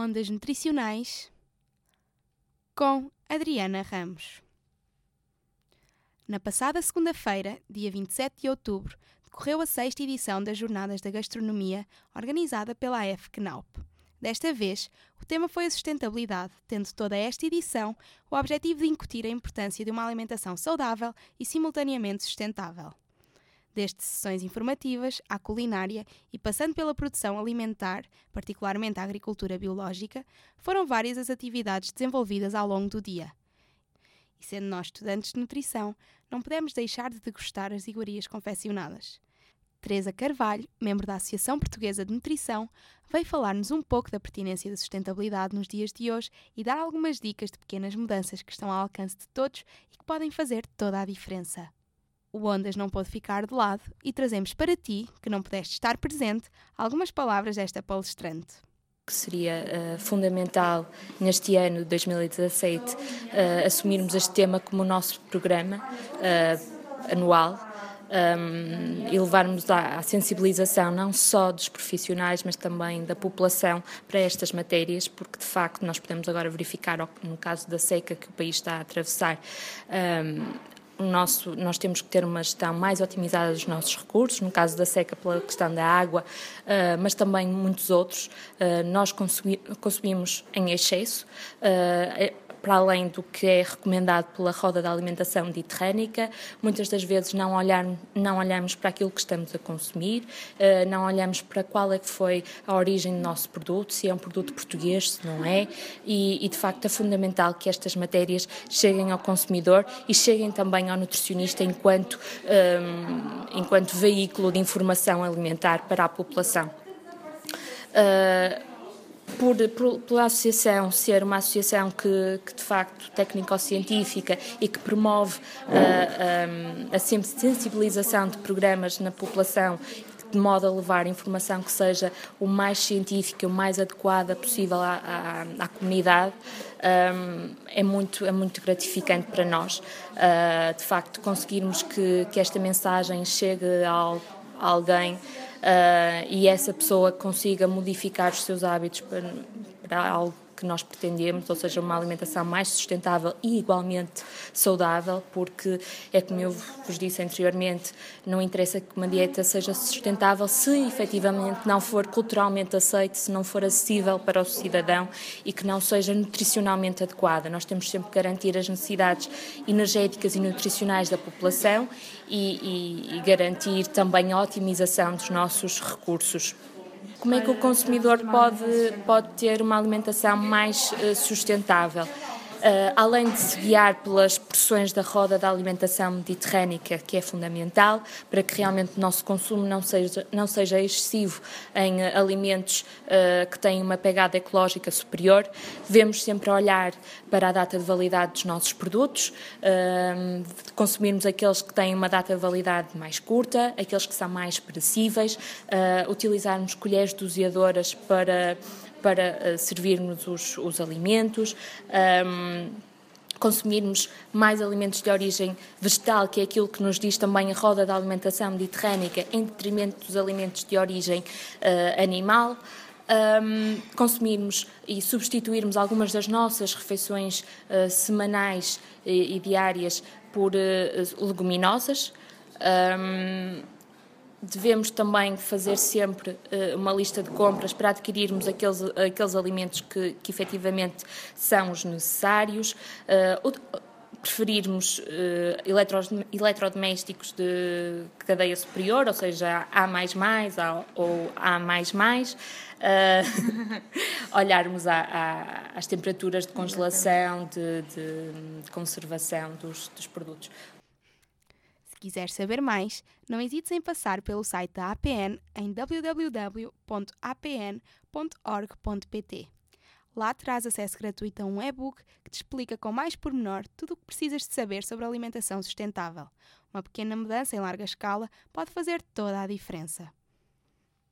Ondas Nutricionais com Adriana Ramos. Na passada segunda-feira, dia 27 de outubro, decorreu a sexta edição das Jornadas da Gastronomia, organizada pela AF-CNAUP. Desta vez, o tema foi a sustentabilidade, tendo toda esta edição o objetivo de incutir a importância de uma alimentação saudável e simultaneamente sustentável desde sessões informativas à culinária e passando pela produção alimentar, particularmente a agricultura biológica, foram várias as atividades desenvolvidas ao longo do dia. E sendo nós estudantes de nutrição, não podemos deixar de degustar as iguarias confeccionadas. Teresa Carvalho, membro da Associação Portuguesa de Nutrição, veio falar-nos um pouco da pertinência da sustentabilidade nos dias de hoje e dar algumas dicas de pequenas mudanças que estão ao alcance de todos e que podem fazer toda a diferença o Ondas não pôde ficar de lado e trazemos para ti, que não pudeste estar presente, algumas palavras desta palestrante. Que seria uh, fundamental neste ano de 2017 uh, assumirmos este tema como o nosso programa uh, anual um, e levarmos à, sensibilização não só dos profissionais, mas também da população para estas matérias, porque de facto nós podemos agora verificar, no caso da seca que o país está a atravessar, um, nosso, nós temos que ter uma gestão mais otimizada dos nossos recursos, no caso da seca pela questão da água, uh, mas também muitos outros. Uh, nós consumi consumimos em excesso. Uh, para além do que é recomendado pela roda da alimentação mediterrânica, muitas das vezes não, olhar, não olhamos para aquilo que estamos a consumir, eh, não olhamos para qual é que foi a origem do nosso produto, se é um produto português, se não é, e, e de facto é fundamental que estas matérias cheguem ao consumidor e cheguem também ao nutricionista enquanto, um, ehm, enquanto veículo de informação alimentar para a população. Uh, por, por, pela associação ser uma associação que, que de facto técnico-científica e que promove uh, um, a sensibilização de programas na população de modo a levar informação que seja o mais científica, o mais adequada possível à, à, à comunidade, um, é, muito, é muito gratificante para nós. Uh, de facto, conseguirmos que, que esta mensagem chegue ao, a alguém uh, e essa pessoa consiga modificar os seus hábitos para, para algo que nós pretendemos, ou seja, uma alimentação mais sustentável e igualmente saudável, porque é como eu vos disse anteriormente, não interessa que uma dieta seja sustentável se efetivamente não for culturalmente aceita, se não for acessível para o cidadão e que não seja nutricionalmente adequada. Nós temos sempre que garantir as necessidades energéticas e nutricionais da população e, e, e garantir também a otimização dos nossos recursos. Como é que o consumidor pode, pode ter uma alimentação mais eh, sustentável? Uh, além de se guiar pelas pressões da roda da alimentação mediterrânica, que é fundamental para que realmente o nosso consumo não seja, não seja excessivo em uh, alimentos uh, que têm uma pegada ecológica superior, devemos sempre olhar para a data de validade dos nossos produtos, de consumirmos aqueles que têm uma data de validade mais curta, aqueles que são mais perecíveis, utilizarmos colheres doseadoras para para uh, servirmos os, os alimentos. Um, consumirmos mais alimentos de origem vegetal, que é aquilo que nos diz também a roda da alimentação mediterrânica, em detrimento dos alimentos de origem uh, animal. Um, consumirmos e substituirmos algumas das nossas refeições uh, semanais e, e, diárias por uh, leguminosas. Um, devemos também fazer sempre uh, uma lista de compras para adquirirmos aqueles, aqueles alimentos que, que efetivamente são os necessários. Uh, preferirmos uh, eletro, eletrodomésticos de cadeia superior, ou seja, A mais mais ou A mais mais. Uh, olharmos às temperaturas de congelação, de, de, de conservação dos, dos produtos. Se quiser saber mais, não hesites em passar pelo site da APN em www.apn.org.pt. Lá terás acesso gratuito a um e-book que te explica com mais pormenor tudo o que precisas de saber sobre alimentação sustentável. Uma pequena mudança em larga escala pode fazer toda a diferença.